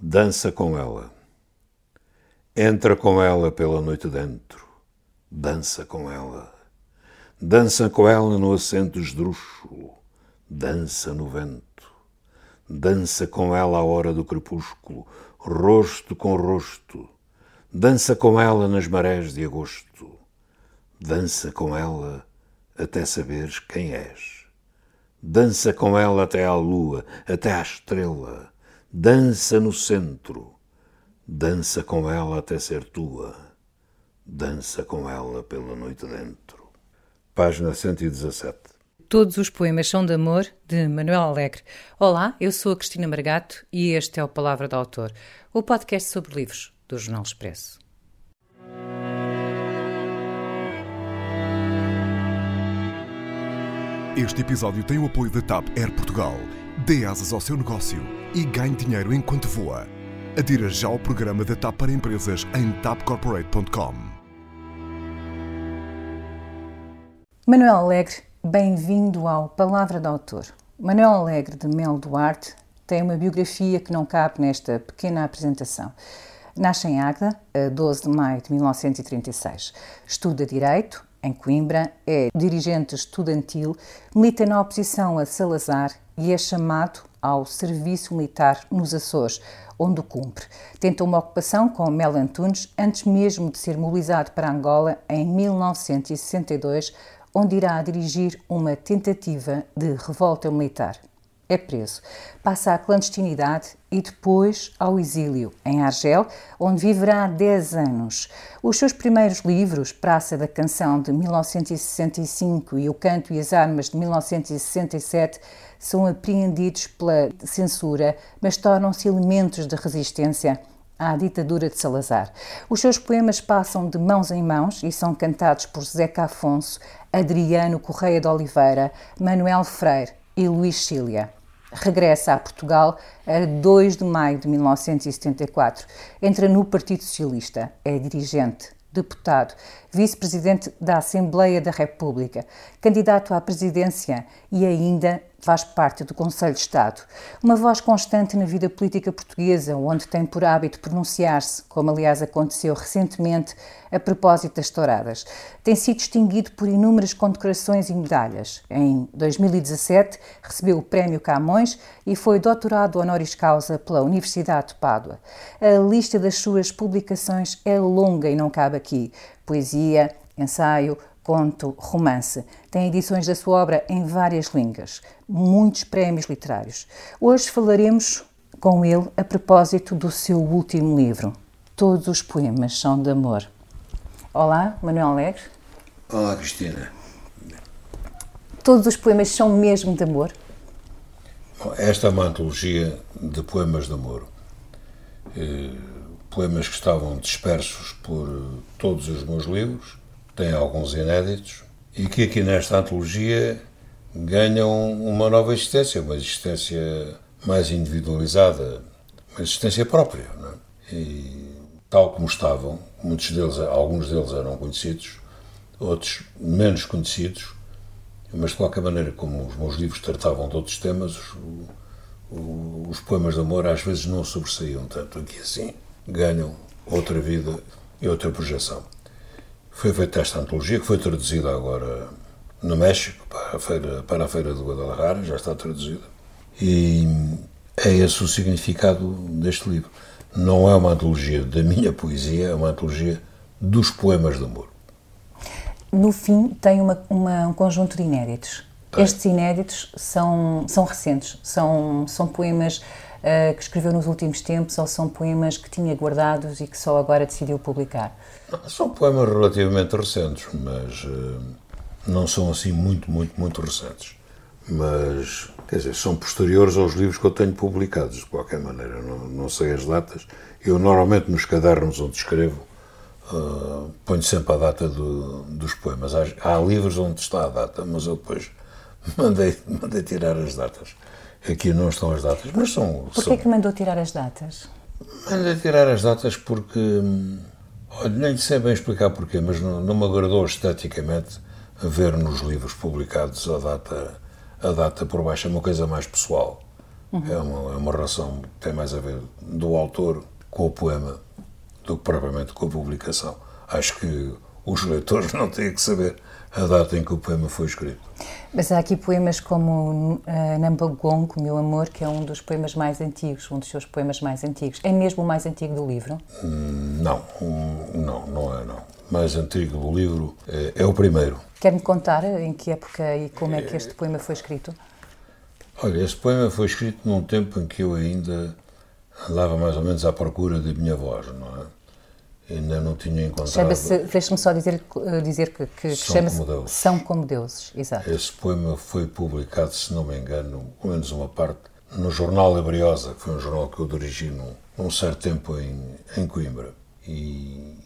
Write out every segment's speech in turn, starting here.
dança com ela. Entra com ela pela noite dentro, dança com ela. Dança com ela no assento esdrúxulo, dança no vento. Dança com ela à hora do crepúsculo, rosto com rosto. Dança com ela nas marés de agosto. Dança com ela até saberes quem és. Dança com ela até à lua, até à estrela dança no centro, dança com ela até ser tua, dança com ela pela noite dentro. Página 117. Todos os poemas são de amor, de Manuel Alegre. Olá, eu sou a Cristina Margato e este é o Palavra do Autor, o podcast sobre livros do Jornal Expresso. Este episódio tem o apoio da TAP Air Portugal. Dê asas ao seu negócio e ganhe dinheiro enquanto voa. Adira já ao programa da TAP para empresas em tapcorporate.com. Manuel Alegre, bem-vindo ao Palavra do Autor. Manuel Alegre de Mel Duarte tem uma biografia que não cabe nesta pequena apresentação. Nasce em Águeda, a 12 de maio de 1936. Estuda Direito em Coimbra, é dirigente estudantil, milita na oposição a Salazar e é chamado ao serviço militar nos Açores, onde o cumpre. Tenta uma ocupação com Mel Antunes antes mesmo de ser mobilizado para Angola em 1962, onde irá dirigir uma tentativa de revolta militar é preso. Passa à clandestinidade e depois ao exílio, em Argel, onde viverá 10 anos. Os seus primeiros livros, Praça da Canção de 1965 e O Canto e as Armas de 1967, são apreendidos pela censura, mas tornam-se elementos de resistência à ditadura de Salazar. Os seus poemas passam de mãos em mãos e são cantados por Zeca Afonso, Adriano Correia de Oliveira, Manuel Freire e Luís Cília regressa a Portugal a 2 de maio de 1974. Entra no Partido Socialista, é dirigente, deputado, vice-presidente da Assembleia da República, candidato à presidência e ainda faz parte do Conselho de Estado. Uma voz constante na vida política portuguesa, onde tem por hábito pronunciar-se, como aliás aconteceu recentemente a propósito das touradas. Tem sido distinguido por inúmeras condecorações e medalhas. Em 2017 recebeu o Prémio Camões e foi doutorado honoris causa pela Universidade de Pádua. A lista das suas publicações é longa e não cabe aqui. Poesia, ensaio, conto, romance. Tem edições da sua obra em várias línguas, muitos prémios literários. Hoje falaremos com ele a propósito do seu último livro. Todos os poemas são de amor. Olá, Manuel Alegre. Olá, Cristina. Todos os poemas são mesmo de amor? Esta é uma antologia de poemas de amor. Eh, poemas que estavam dispersos por todos os meus livros tem alguns inéditos e que aqui nesta antologia ganham uma nova existência, uma existência mais individualizada, uma existência própria. É? E tal como estavam, muitos deles, alguns deles eram conhecidos, outros menos conhecidos, mas de qualquer maneira, como os meus livros tratavam de outros temas, o, o, os poemas de amor às vezes não sobressaíam tanto. Aqui assim ganham outra vida e outra projeção. Foi feita esta antologia, que foi traduzida agora no México, para a Feira, para a feira de Guadalajara, já está traduzida. E é esse o significado deste livro. Não é uma antologia da minha poesia, é uma antologia dos poemas de amor. No fim, tem uma, uma, um conjunto de inéditos. Tem. Estes inéditos são, são recentes, são, são poemas uh, que escreveu nos últimos tempos ou são poemas que tinha guardados e que só agora decidiu publicar? São poemas relativamente recentes, mas uh, não são assim muito, muito, muito recentes. Mas, quer dizer, são posteriores aos livros que eu tenho publicados, de qualquer maneira. Não, não sei as datas. Eu, normalmente, nos cadernos onde escrevo, uh, ponho sempre a data do, dos poemas. Há, há, livros onde está a data, mas eu depois mandei, mandei tirar as datas. Aqui não estão as datas, mas são. Porquê são... que mandou tirar as datas? Mandei tirar as datas porque Olha, nem sei bem explicar porquê, mas não, não me agradou esteticamente ver nos livros publicados a data, a data por baixo, é uma coisa mais pessoal. Uhum. É, uma, é uma relação que tem mais a ver do autor com o poema do que propriamente com a publicação. Acho que os leitores não têm que saber a data em que o poema foi escrito. Mas há aqui poemas como uh, eh, Nambagong, Meu Amor, que é um dos poemas mais antigos, um dos seus poemas mais antigos. É mesmo o mais antigo do livro? Hum, não, hum, não, não é não. Mais antigo do livro é, é o primeiro. Quer-me contar em que época e como é que este poema foi escrito? Olha, este poema foi escrito num tempo em que eu ainda andava mais ou menos à procura da minha voz, não é? Ainda não tinha encontrado. Deixe-me só dizer, eh, dizer que, que, que chama-se São como Deuses. Exato. Esse poema foi publicado, se não me engano, pelo menos uma parte, no jornal Labriosa, que foi um jornal que eu dirigi num, num certo tempo em, em Coimbra. E,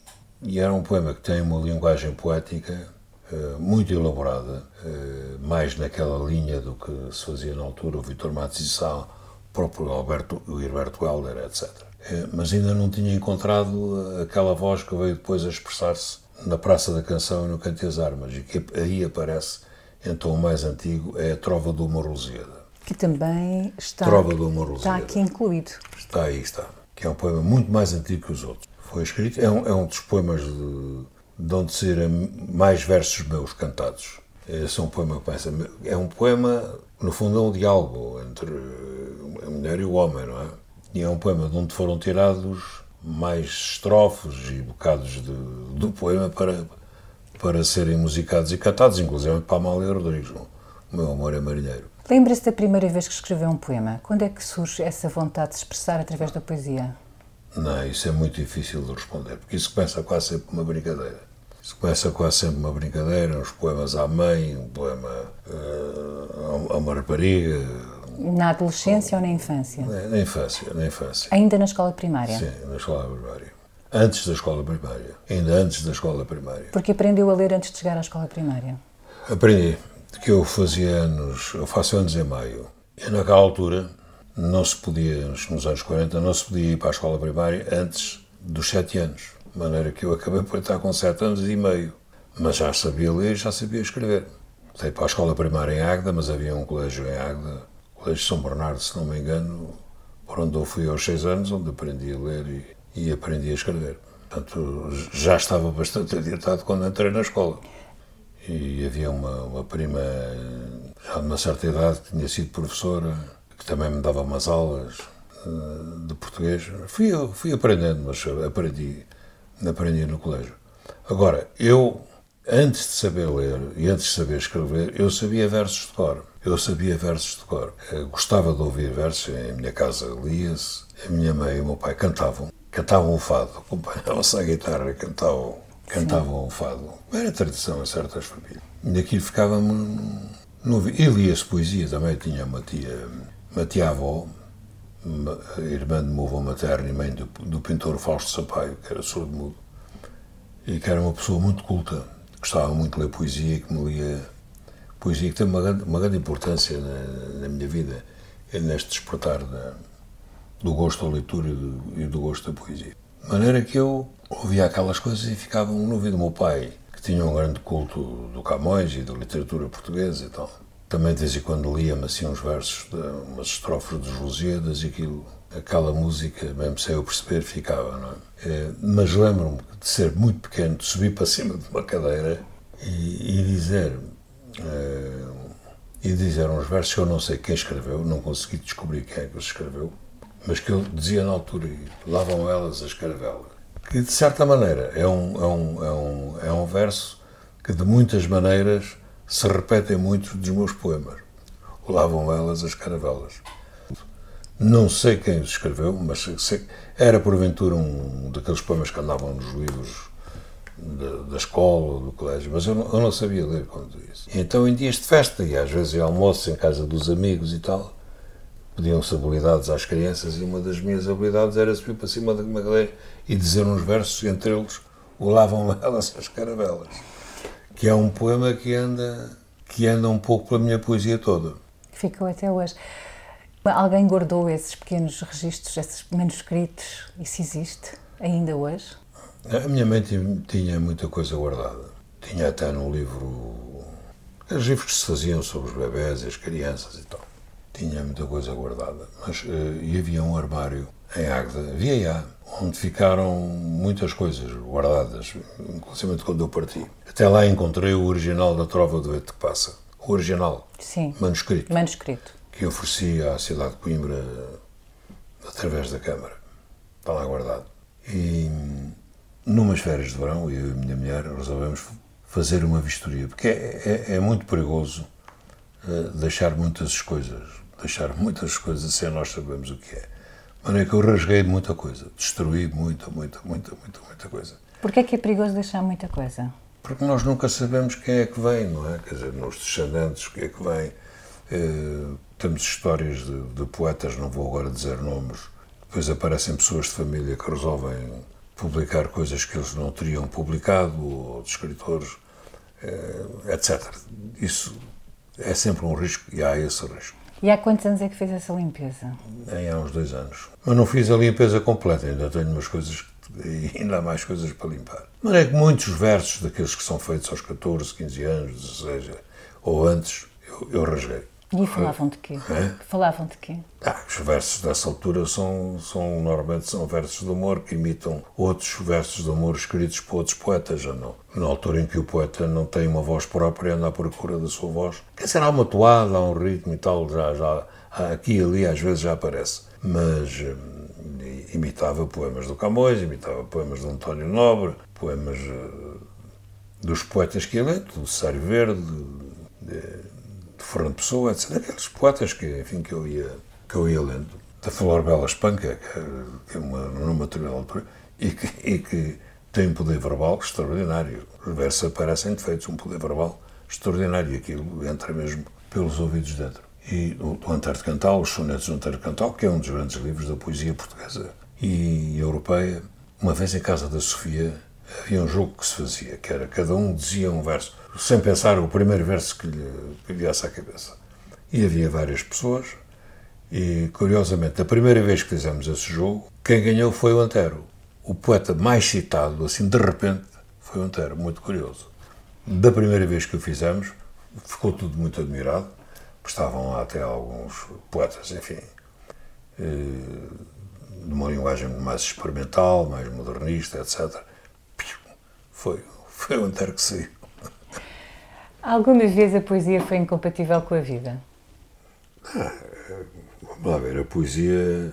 e, era um poema que tem uma linguagem poética uh, muito elaborada, uh, mais naquela linha do que se fazia na altura o Vitor Matos e Sá, o próprio Alberto, o Herberto Helder, etc. É, mas ainda não tinha encontrado aquela voz que veio depois a expressar-se na Praça da Canção e no Cante as Armas, e que aí aparece em tom mais antigo, é a Trova do Lusíada. Que também está, Trova do está aqui incluído. Está aí, está. Que é um poema muito mais antigo que os outros. Foi escrito, é um, é um dos poemas de, de onde saíram mais versos meus cantados. Esse é um poema que pensa, é um poema, no fundo é um diálogo entre a mulher e o homem, não é? E é um poema de onde foram tirados mais estrofes e bocados de, do poema para, para serem musicados e cantados, inclusive para Amália Rodrigues. O meu amor é marinheiro. Lembra-se da primeira vez que escreveu um poema? Quando é que surge essa vontade de se expressar através da poesia? Não, isso é muito difícil de responder, porque isso começa quase sempre uma brincadeira. Isso começa quase sempre uma brincadeira, uns poemas à mãe, um poema uh, a uma rapariga, na adolescência ou na infância? Na, infância, na infância. Ainda na escola primária? Sim, na escola primária. Antes da escola primária. Ainda antes da escola primária. Porque aprendeu a ler antes de chegar à escola primária? Aprendi. Que eu fazia anos, eu faço anos em maio. E naquela altura não se podia, nos anos 40, não se podia ir para a escola primária antes dos 7 anos. De maneira que eu acabei por estar com 7 anos e meio. Mas já sabia ler, já sabia escrever. Fui para a escola primária em Águeda, mas havia um colégio em Águeda Colégio São Bernardo, se não me engano, por onde eu fui aos seis anos, onde aprendi a ler e, e aprendi a escrever. Portanto, já estava bastante adiantado quando entrei na escola. E havia uma, uma prima, já de uma certa idade, que tinha sido professora, que também me dava umas aulas eh, de português. Fui, fui aprendendo, mas aprendi, aprendi no colégio. Agora, eu, antes de saber ler e antes de saber escrever, eu sabia versos de cor. Eu sabia versos de cor. Eu gostava de ouvir versos. Em minha casa lia-se. A minha mãe e o meu pai cantavam. Cantavam o fado. Acompanhavam-se à guitarra. Cantavam, cantavam o fado. Era tradição em certas famílias. E aquilo ficava-me no E lia-se poesia também. Tinha uma tia, uma tia-avó, irmã de meu avô materno e mãe do, do pintor Fausto Sampaio, que era surdo-mudo. E que era uma pessoa muito culta. Gostava muito de ler poesia e que me lia poesia que tem uma grande, uma grande importância na, na, minha vida, é neste despertar da, do gosto da leitura e do, e do, gosto da poesia. De maneira que eu ouvia aquelas coisas e ficava no ouvido do meu pai, que tinha um grande culto do Camões e da literatura portuguesa e tal. Também de vez em quando lia-me assim uns versos, de, umas estrofes dos Lusíadas e aquilo, aquela música, mesmo sem eu perceber, ficava, não é? é mas lembro-me de ser muito pequeno, de subir para cima de uma cadeira e, e dizer Uh, e dizer uns versos que eu não sei quem escreveu, não consegui descobrir quem é que os escreveu, mas que ele dizia na altura, lá vão elas as caravelas. Que de certa maneira é um, é um, é um, é um verso que de muitas maneiras se repete em muitos dos meus poemas. Lá vão elas as caravelas. Não sei quem os escreveu, mas sei, era porventura um daqueles poemas que andavam nos livros da, da escola ou do colégio, mas eu não, eu não, sabia ler quando isso. Então, em dias de festa, e às vezes em almoço em casa dos amigos e tal, pediam-se habilidades às crianças e uma das minhas habilidades era subir para cima de uma cadeira e dizer uns versos, entre eles o Lavam Elas as Caravelas, que é um poema que anda, que anda um pouco pela minha poesia toda. Ficou até hoje. Alguém guardou esses pequenos registros, esses manuscritos? Isso existe ainda hoje? A minha mãe tinha muita coisa guardada. Tinha até no livro. Os livros que se faziam sobre os bebés e as crianças e tal. tinha muita coisa guardada. Mas, uh, e havia um armário em Águeda, havia onde ficaram muitas coisas guardadas, inclusive quando eu parti. Até lá encontrei o original da Trova do Vento que Passa. O original. Sim. Manuscrito. Manuscrito. Que ofereci à cidade de Coimbra através da Câmara. Está lá guardado. E numas férias de verão, eu e a minha mulher resolvemos fazer uma vistoria, porque é, é, é muito perigoso uh, deixar muitas coisas, deixar muitas coisas sem nós sabemos o que é. De maneira que eu rasguei muita coisa, destruí muita, muita, muita, muita, muita coisa. Porquê é que é perigoso deixar muita coisa? Porque nós nunca sabemos quem é que vem, não é? Quer dizer, nos descendentes, quem é que vem. Uh, temos histórias de, de poetas, não vou agora dizer nomes, depois aparecem pessoas de família que resolvem publicar coisas que eles não teriam publicado, ou de escritores, eh, etc. Isso é sempre um risco e há esse risco. E há quantos anos é que fez essa limpeza? Em há uns dois anos. Mas não fiz a limpeza completa, ainda tenho umas coisas ainda há mais coisas para limpar. Mas é que muitos versos daqueles que são feitos aos 14, 15 anos, seja, ou antes, eu, eu rasguei. E falavam de quê? É? Falavam de quê? Ah, os versos dessa altura são, são, normalmente são versos de amor que imitam outros versos de amor escritos por outros poetas, já não. Na altura em que o poeta não tem uma voz própria, anda à procura da sua voz. Quer dizer, há uma toada, há um ritmo e tal, já, já aqui e ali às vezes já aparece. Mas hum, imitava poemas do Camões, imitava poemas de António Nobre, poemas uh, dos poetas que ele do Sário Verde, de, de, de Fernando Pessoa, etc. Aqueles poetas que, enfim, que eu ia, que eu ia lendo. Da Flor Bela Espanca, que é uma, numa determinada altura, e que, e que tem um poder verbal extraordinário. Os versos aparecem defeitos, um poder verbal extraordinário, aquilo entra mesmo pelos ouvidos dentro. E o, o Antero Cantal, os sonetos do Antero Cantal, que é um dos grandes livros da poesia portuguesa e europeia. Uma vez em casa da Sofia havia um jogo que se fazia, que era cada um dizia um verso sem pensar o primeiro verso que lhe, viesse à cabeça. E havia várias pessoas, e curiosamente, a primeira vez que fizemos esse jogo, quem ganhou foi o Antero. O poeta mais citado, assim, de repente, foi o Antero, muito curioso. Da primeira vez que o fizemos, ficou tudo muito admirado, estavam lá até alguns poetas, enfim, eh, de uma linguagem mais experimental, mais modernista, etc. Foi, foi o Antero que saiu. Alguma vez a poesia foi incompatível com a vida? Ah, vamos lá ver, a poesia.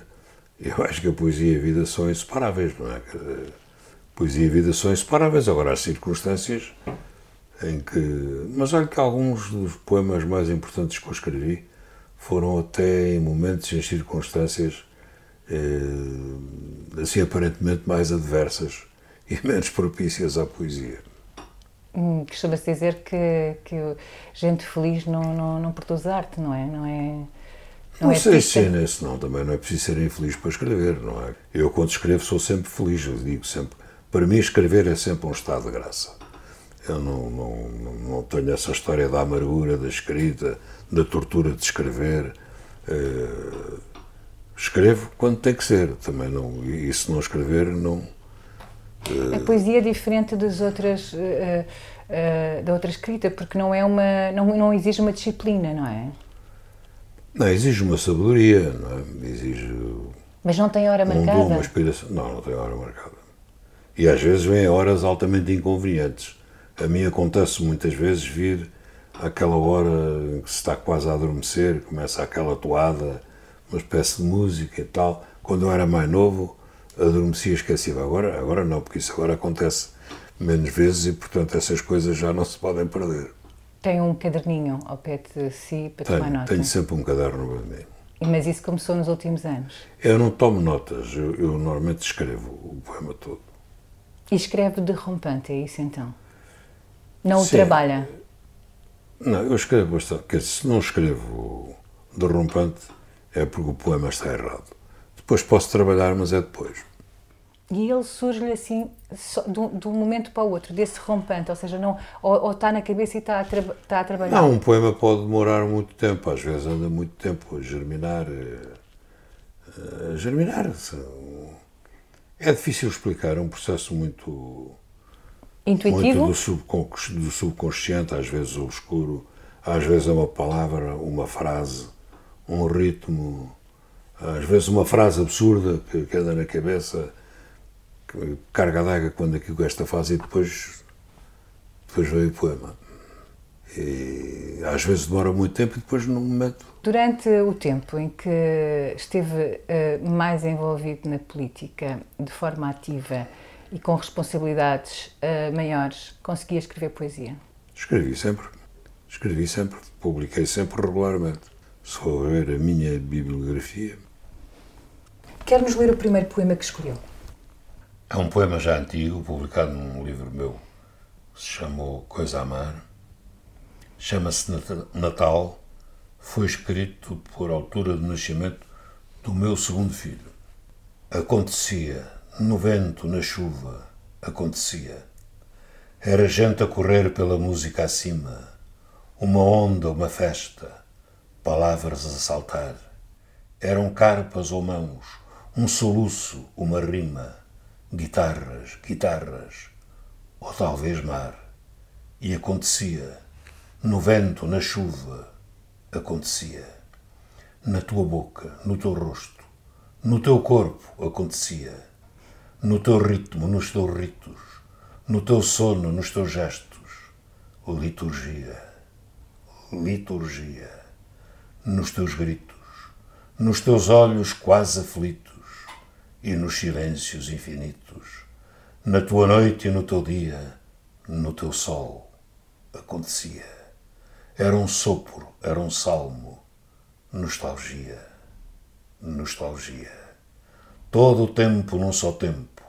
Eu acho que a poesia e a vida são inseparáveis, não é? Poesia e vida são inseparáveis. Agora, há circunstâncias em que. Mas olha que alguns dos poemas mais importantes que eu escrevi foram até em momentos e circunstâncias eh, assim aparentemente mais adversas e menos propícias à poesia. Hum, Costuma-se dizer que, que gente feliz não, não, não produz arte, não é? Não, é, não, não é sei se é nesse, não. Também não é preciso ser infeliz para escrever, não é? Eu, quando escrevo, sou sempre feliz. Eu digo sempre. Para mim, escrever é sempre um estado de graça. Eu não, não, não tenho essa história da amargura, da escrita, da tortura de escrever. Uh, escrevo quando tem que ser. Também não. E se não escrever, não a poesia é diferente das outras, uh, uh, da outra escrita, porque não é uma, não, não exige uma disciplina, não é? Não, exige uma sabedoria, não é? Exige. Mas não tem hora marcada? Um uma inspiração. Não, não tem hora marcada. E às vezes vêm horas altamente inconvenientes. A mim acontece muitas vezes vir àquela hora em que se está quase a adormecer, começa aquela toada, uma espécie de música e tal. Quando eu era mais novo, adormecia esquecida. Agora, agora não, porque isso agora acontece menos vezes e, portanto, essas coisas já não se podem perder. Tem um caderninho ao pé de si para tenho, tomar nota? Tenho sempre um caderno para mim. Mas isso começou nos últimos anos? Eu não tomo notas, eu, eu normalmente escrevo o poema todo. E escreve derrompante, é isso então? Não Sim. o trabalha? Não, eu escrevo bastante. Dizer, se não escrevo derrompante, é porque o poema está errado. Depois posso trabalhar, mas é depois. E ele surge-lhe assim, de um momento para o outro, desse rompante, ou seja, não, ou, ou está na cabeça e está a, tra está a, trabalhar? Não, um poema pode demorar muito tempo, às vezes anda muito tempo a germinar. A germinar. É difícil explicar, é um processo muito. Intuitivo? Muito do, subconsciente, do subconsciente, às vezes obscuro, às vezes é uma palavra, uma frase, um ritmo, às vezes uma frase absurda que, que anda na cabeça, que carga d'água quando aquilo esta fase e depois, depois veio o poema. E às vezes demora muito tempo e depois não me meto. Durante o tempo em que esteve uh, mais envolvido na política de forma ativa e com responsabilidades uh, maiores, conseguia escrever poesia? Escrevi sempre. Escrevi sempre. Publiquei sempre regularmente. Se for ver a minha bibliografia. Quer-nos ler o primeiro poema que escolheu? É um poema já antigo, publicado num livro meu, que se chamou Coisa a Amar. Chama-se Natal. Foi escrito por altura de nascimento do meu segundo filho. Acontecia, no vento, na chuva, acontecia. Era gente a correr pela música acima, uma onda, uma festa, palavras a saltar. Eram carpas ou mãos, um soluço, uma rima, guitarras, guitarras, ou talvez mar. E acontecia, no vento, na chuva, acontecia. Na tua boca, no teu rosto, no teu corpo, acontecia. No teu ritmo, nos teus ritos, no teu sono, nos teus gestos. Liturgia, liturgia, nos teus gritos, nos teus olhos quase aflitos e nos silêncios infinitos, na tua noite e no teu dia, no teu sol, acontecia. Era um sopro, era um salmo, nostalgia, nostalgia. Todo o tempo num só tempo,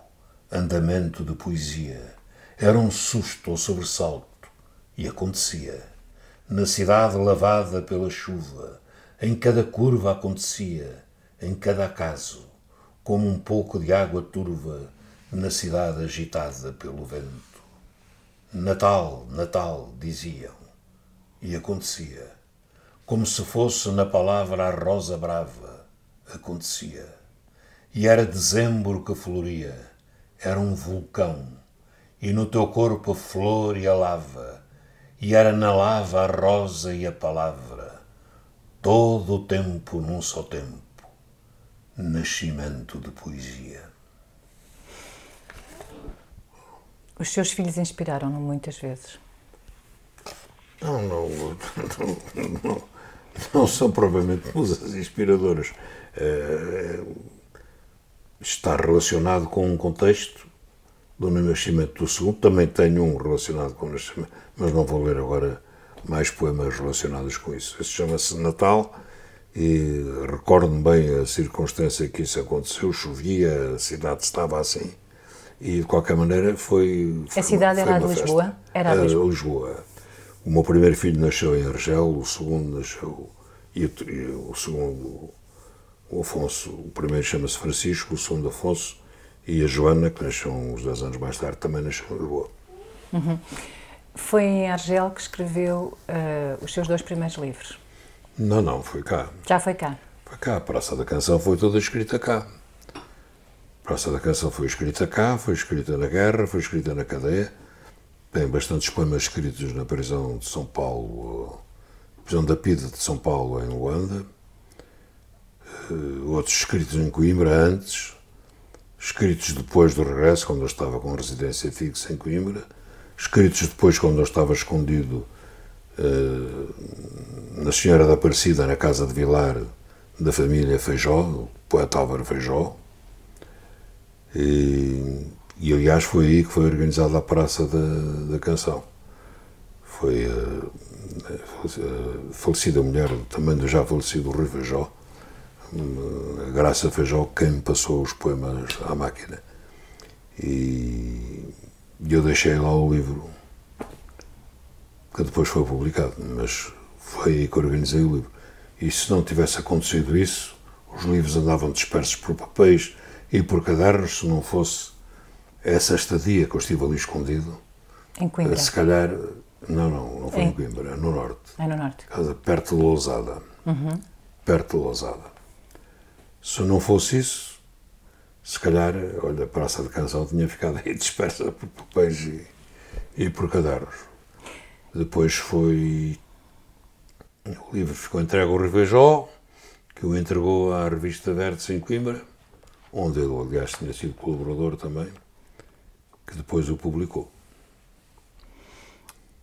andamento de poesia. Era um susto ou sobressalto, e acontecia. Na cidade lavada pela chuva, em cada curva acontecia, em cada acaso, como um pouco de água turva na cidade agitada pelo vento. Natal, Natal, diziam, e acontecia, como se fosse na palavra a rosa brava, acontecia. E era dezembro que floria, era um vulcão, e no teu corpo a flor e a lava, e era na lava a rosa e a palavra, todo o tempo num só tempo, nascimento de poesia. Os seus filhos inspiraram-no muitas vezes? Não, não, não, não, não são provavelmente musas inspiradoras. É, está relacionado com um contexto do nascimento do segundo. Também tenho um relacionado com o nascimento, mas não vou ler agora mais poemas relacionados com isso. Esse chama-se Natal e recordo-me bem a circunstância que isso aconteceu. Chovia, a cidade estava assim e de qualquer maneira foi. foi a cidade uma, era de Lisboa? Era de Lisboa. Lisboa. O meu primeiro filho nasceu em Argel, o segundo nasceu. E o, e o segundo, o Afonso, o primeiro chama-se Francisco, o segundo Afonso, e a Joana, que nasceu uns 10 anos mais tarde, também nasceu em Lisboa. Uhum. Foi em Argel que escreveu uh, os seus dois primeiros livros? Não, não, foi cá. Já foi cá? Foi cá. A Praça da Canção foi toda escrita cá. A Praça da Canção foi escrita cá, foi escrita na guerra, foi escrita na cadeia. Tem bastantes poemas escritos na prisão de São Paulo, prisão da Pida de São Paulo, em Luanda. Uh, outros escritos em Coimbra antes, escritos depois do regresso, quando eu estava com residência fixa em Coimbra, escritos depois quando eu estava escondido na Senhora da Aparecida, na casa de Vilar da família Feijó, o poeta Álvaro Feijó. E, e, aliás foi aí que foi organizada a Praça da, da Canção. Foi a, a falecida mulher, também do já falecido Rui Feijó, a Graça Feijó, quem passou os poemas à máquina. E eu deixei lá o livro, que depois foi publicado, mas foi aí que organizei o livro. E se não tivesse acontecido isso, os livros andavam dispersos por papéis e por cadernos, se não fosse essa estadia que eu estive ali escondido. Em Coimbra? Se calhar, não, não, não foi em, em Coimbra, no norte. É no norte. Perto de Lousada. Uhum. Perto de Lousada. Se não fosse isso, se calhar, olha, a Praça de Canção tinha ficado aí dispersa por papéis e, e por cadernos. Depois foi. O livro ficou entregue ao Rivejó, que o entregou à revista Verdes em Coimbra, onde ele, aliás, tinha sido colaborador também, que depois o publicou.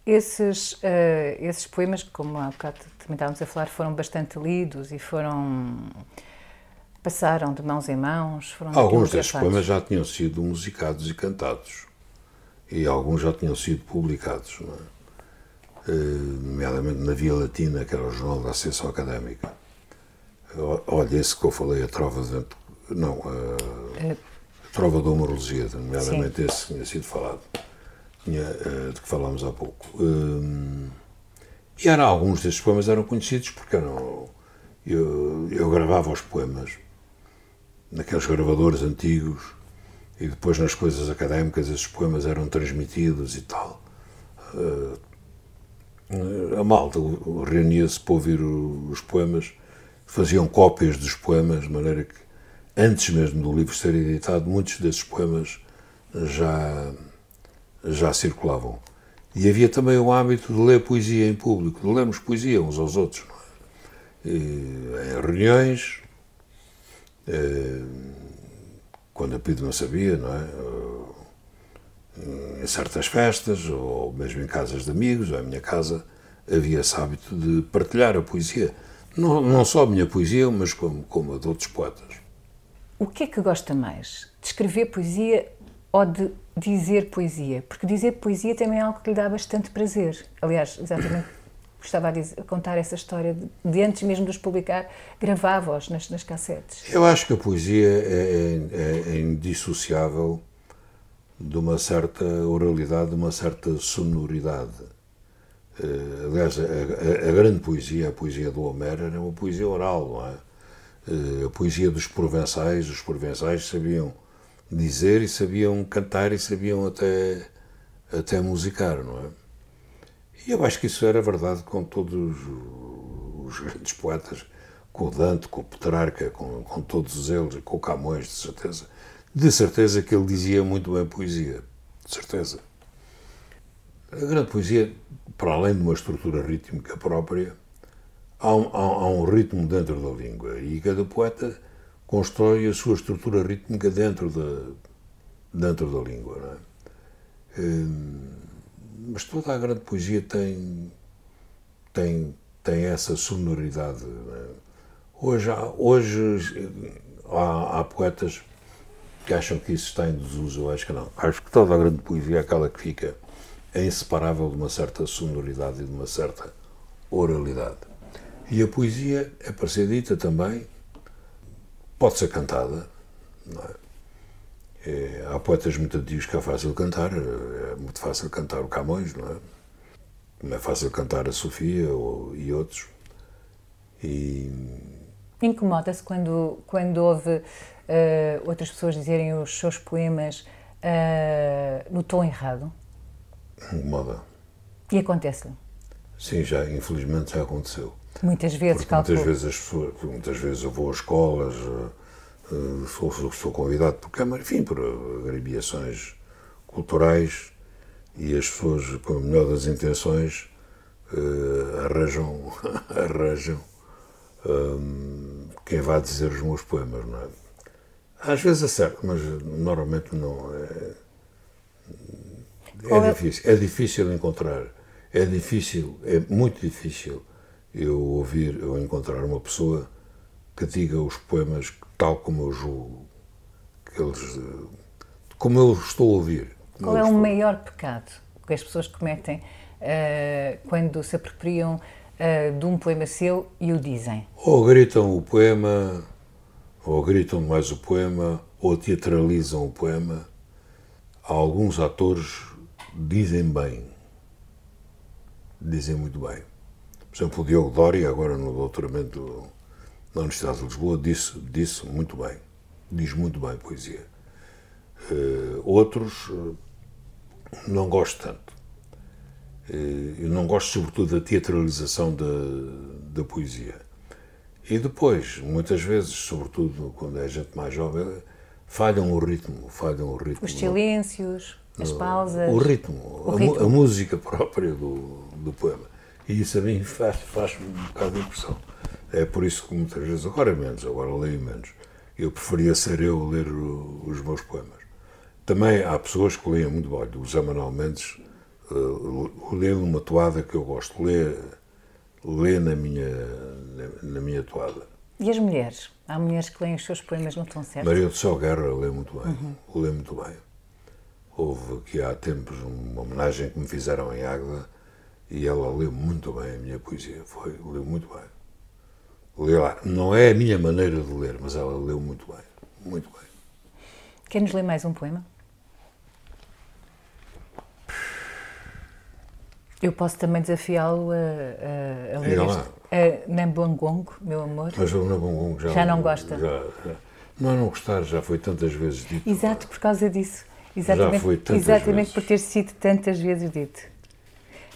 Esses, uh, esses poemas, como há bocado também estávamos a falar, foram bastante lidos e foram. passaram de mãos em mãos. Alguns desses poemas já tinham sido musicados e cantados. E alguns já tinham sido publicados, não é? Uh, nomeadamente na Via Latina, que era o jornal da Associação Académica. Olha, esse que eu falei, a Trova de. Não, a, é. a Trova da Humorologia, nomeadamente Sim. esse tinha sido falado, tinha, uh, de que falámos há pouco. Uh, e era, alguns desses poemas eram conhecidos porque eram, eu, eu gravava os poemas naqueles gravadores antigos e depois nas coisas académicas esses poemas eram transmitidos e tal. Uh, a malta reunia-se para ouvir os poemas faziam cópias dos poemas, de maneira que, antes mesmo do livro ser editado, muitos desses poemas já, já circulavam. E havia também o hábito de ler poesia em público, de lermos poesia uns aos outros. É? em reuniões, eh, quando a PID não sabia, não é? Em certas festas, ou mesmo em casas de amigos, ou em minha casa, havia esse hábito de partilhar a poesia. Não, não só a minha poesia, mas como, como a de outros poetas. O que é que gosta mais? De escrever poesia ou de dizer poesia? Porque dizer poesia também é algo que lhe dá bastante prazer. Aliás, exatamente, gostava de contar essa história de, de antes mesmo de os publicar, gravava-os nas, nas cassetes. Eu acho que a poesia é, é, é indissociável de uma certa oralidade, de uma certa sonoridade Uh, aliás, a, a, a, grande poesia, a poesia do Homero, era uma poesia oral, não é? Uh, a poesia dos provençais, os provençais sabiam dizer e sabiam cantar e sabiam até, até musicar, não é? E eu acho que isso era verdade com todos os grandes poetas, com o Dante, com o Petrarca, com, com todos eles, com o Camões, de certeza. De certeza que ele dizia muito bem poesia, de certeza. A grande poesia, para além de uma estrutura rítmica própria, há um, há, há um, ritmo dentro da língua e cada poeta constrói a sua estrutura rítmica dentro da, dentro da língua. É? Hum, mas toda a grande poesia tem, tem, tem essa sonoridade. É? Hoje, há, hoje há, há poetas que acham que isso está em desuso, eu acho que não. Acho que toda a grande poesia é aquela que fica é inseparável de uma certa sonoridade e de uma certa oralidade. E a poesia é para ser dita também, pode ser cantada, é? É, há poetas muito antigos que é fácil cantar, é muito fácil cantar o Camões, não é? Não é fácil cantar a Sofia ou, e outros. E... Incomoda-se quando, quando ouve uh, outras pessoas dizerem os seus poemas uh, no tom errado? moda. E acontece-lhe? Sim, já, infelizmente já aconteceu. Muitas vezes, Porque muitas vezes as pessoas, muitas vezes eu vou a escolas, uh, sou, sou, sou, convidado por câmara, enfim, por agrebiações culturais e as pessoas, com a melhor das intenções, uh, arranjam, arranjam um, quem vai dizer os meus poemas, não é? Às vezes acerto, mas normalmente não. É, é, é difícil, é difícil encontrar, é difícil, é muito difícil eu ouvir, eu encontrar uma pessoa que diga os poemas tal como eu julgo, que eles, como eu estou a ouvir. Qual é o maior pecado que as pessoas cometem uh, quando se apropriam uh, de um poema seu e o dizem? Ou gritam o poema, ou gritam mais o poema, ou teatralizam o poema. Alguns atores dizem bem. Dizem muito bem. Por exemplo, o Diogo Doria, agora no doutoramento na Universidade de Lisboa, disse, disse muito bem. Diz muito bem poesia. Uh, outros uh, não gosto tanto. Uh, eu não gosto, sobretudo, da teatralização da, da poesia. E depois, muitas vezes, sobretudo quando é gente mais jovem, falham o ritmo, falham o ritmo. Os silêncios. As pausas. O ritmo, o a, ritmo. a, música própria do, do poema. E isso a mim faz, faz um bocado de impressão. É por isso que muitas vezes, agora menos, agora leio menos. Eu preferia ser eu a ler o, os meus poemas. Também há pessoas que leem muito bem. O José Manuel Mendes uh, lê uma toada que eu gosto. Lê, lê na, minha, na, na, minha toada. E as mulheres? Há mulheres que leem os seus poemas não tão certo? Maria do Céu Guerra lê muito bem. Uhum. Lê muito bem. Houve aqui há tempos uma homenagem que me fizeram em Águeda e ela leu muito bem a minha poesia. Foi, leu muito bem. Leu lá. Não é a minha maneira de ler, mas ela leu muito bem. Muito bem. Quer nos ler mais um poema? Eu posso também desafiá-lo a, a, a ler este, Nambongongo, meu amor. Mas o Nambongongo já, já não gosta. Já, já, não é não gostar, já foi tantas vezes dito. Exato, por causa disso. Exatamente, já foi tantas exatamente vezes. por ter sido tantas vezes dito.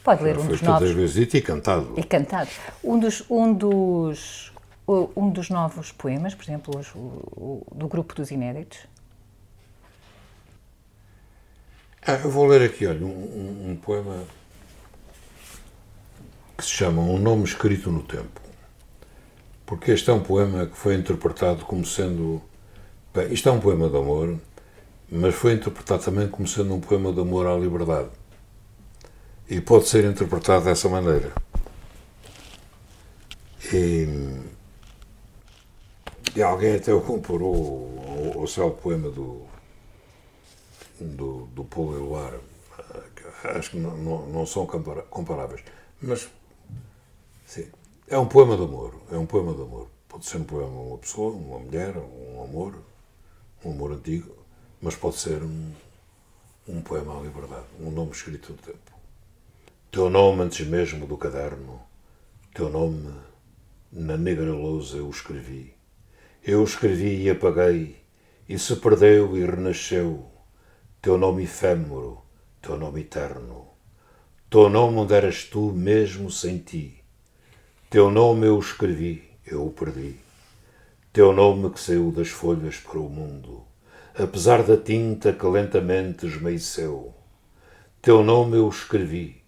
Pode ler já um foi dos tantas novos. vezes dito e cantado. E cantado. Um dos, um dos, um dos novos poemas, por exemplo, os, o, do grupo dos inéditos. Ah, eu vou ler aqui, olha, um, um, um poema que se chama Um Nome Escrito no Tempo. Porque este é um poema que foi interpretado como sendo. Bem, isto é um poema de amor, mas foi interpretado também como sendo um poema de amor à liberdade. E pode ser interpretado dessa maneira. E, e alguém até o comparou ao, céu poema do, do, do Paulo. Acho que não, não, não são comparáveis. Mas. É um poema de amor. É um poema de amor. Pode ser um poema a uma pessoa, uma mulher, um amor, um amor antigo, mas pode ser um, um poema à liberdade, um nome escrito no tempo. Teu nome antes mesmo do caderno, teu nome na negra lousa eu escrevi. Eu escrevi e apaguei, e se perdeu e renasceu. Teu nome efêmero, teu nome eterno. Teu nome onde eras tu mesmo sem ti teu nome eu escrevi, eu o perdi. Teu nome que saiu das folhas para o mundo, apesar da tinta que lentamente esmeeceu. Teu nome eu escrevi,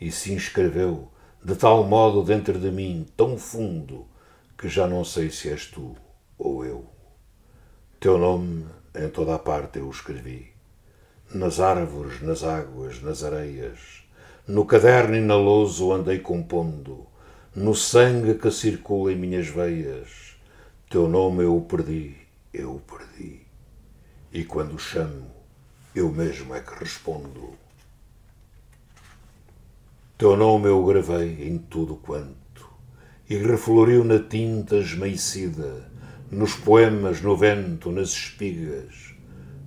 e se inscreveu de tal modo dentro de mim, tão fundo, que já não sei se és tu ou eu. Teu nome em toda a parte eu escrevi, nas árvores, nas águas, nas areias, no caderno e na lousa andei compondo, no sangue que circula em minhas veias. Teu nome eu o perdi, eu o perdi. E quando o chamo, eu mesmo é que respondo. Teu nome eu gravei em tudo quanto, e refloriu na tinta esmaecida, nos poemas, no vento, nas espigas,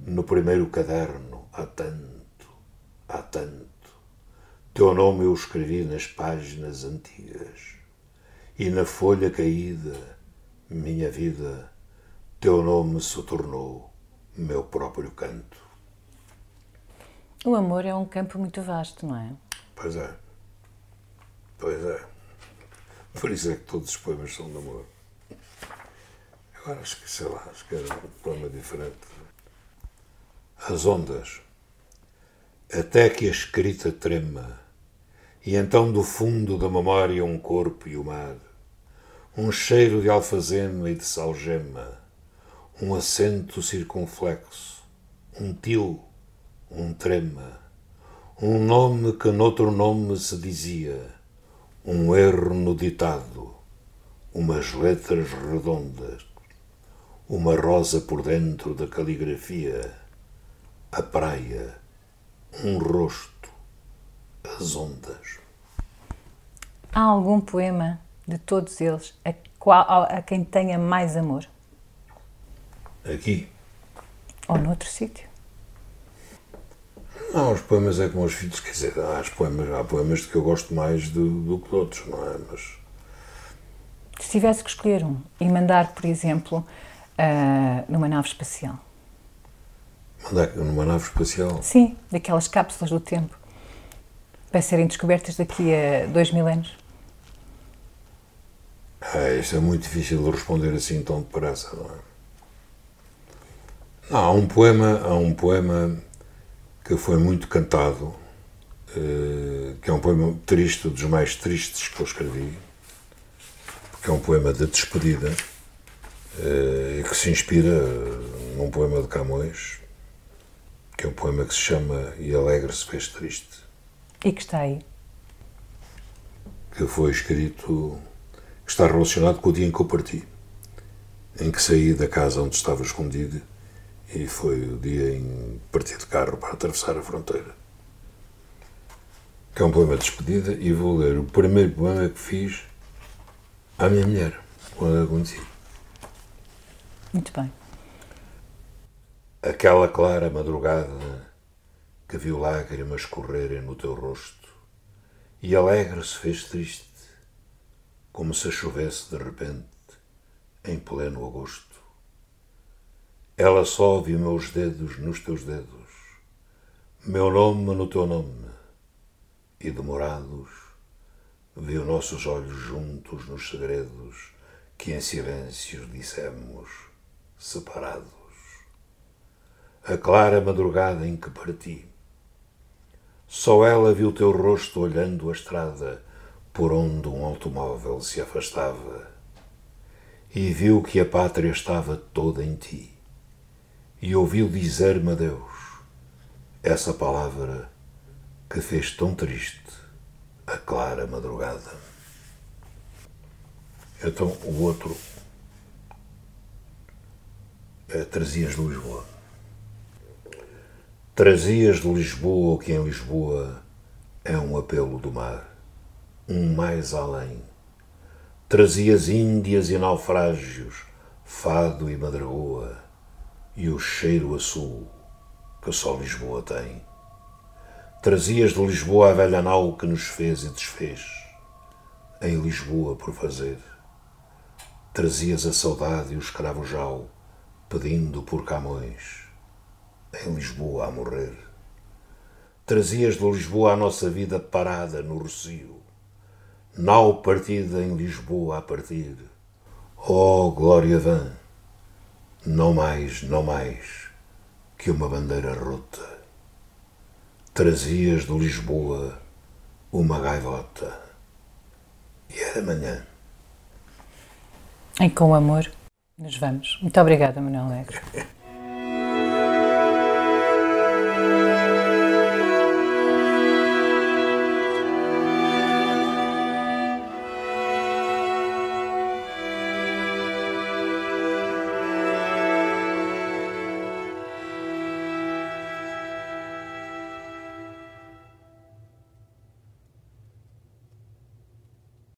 no primeiro caderno, há tanto, há tanto. Teu nome eu escrevi nas páginas antigas e na folha caída, minha vida, teu nome se tornou meu próprio canto. O amor é um campo muito vasto, não é? Pois é. Pois é. Por isso é que todos os poemas são de amor. Agora acho que, sei lá, acho que era um poema diferente. As ondas. Até que a escrita trema, e então do fundo da memória um corpo e o mar um cheiro de alfazema e de salgema, um acento circunflexo, um til, um trema, um nome que noutro nome se dizia, um erro no ditado, umas letras redondas, uma rosa por dentro da caligrafia, a praia, um rosto, as ondas. Há algum poema de todos eles, a, qual, a quem tenha mais amor? Aqui. Ou noutro sítio? Não, os poemas é como os filhos, quer dizer, há, poemas, há poemas de que eu gosto mais do, do que outros, não é? Mas. Se tivesse que escolher um e mandar, por exemplo, uh, numa nave espacial. Mandar numa nave espacial? Sim, daquelas cápsulas do tempo, para serem descobertas daqui a dois mil anos. É, isso é muito difícil de responder assim tão depressa, não é? Não, há um poema, há um poema que foi muito cantado, eh, que é um poema triste, dos mais tristes que eu escrevi, que é um poema de despedida e que se inspira num poema de Camões, que é um poema que se chama E Alegre se fez triste. E que está aí? Que foi escrito, que está relacionado com o dia em que eu parti, em que saí da casa onde estava escondido e foi o dia em que parti de carro para atravessar a fronteira. Que é um poema de despedida e vou ler o primeiro poema que fiz à minha mulher, quando a conheci. Muito bem. Aquela clara madrugada que viu lágrimas correrem no teu rosto e alegre se fez triste, como se chovesse de repente em pleno agosto. Ela só viu meus dedos nos teus dedos, meu nome no teu nome, e demorados viu nossos olhos juntos nos segredos que em silêncio dissemos, separados. A clara madrugada em que parti, só ela viu teu rosto olhando a estrada por onde um automóvel se afastava e viu que a pátria estava toda em ti e ouviu dizer-me adeus essa palavra que fez tão triste a clara madrugada. Então o outro é Trazias de Lisboa. Trazias de Lisboa o que em Lisboa é um apelo do mar, um mais além. Trazias Índias e naufrágios, fado e madragoa, e o cheiro a sul que só Lisboa tem. Trazias de Lisboa a velha nau que nos fez e desfez, em Lisboa por fazer. Trazias a saudade e o escravo jau, pedindo por Camões em Lisboa a morrer. Trazias de Lisboa a nossa vida parada no Rocio, nau partida em Lisboa a partir. Oh, glória vã! Não mais, não mais que uma bandeira rota. Trazias de Lisboa uma gaivota. E era manhã. E com amor nos vamos. Muito obrigada, Manuel Alegre.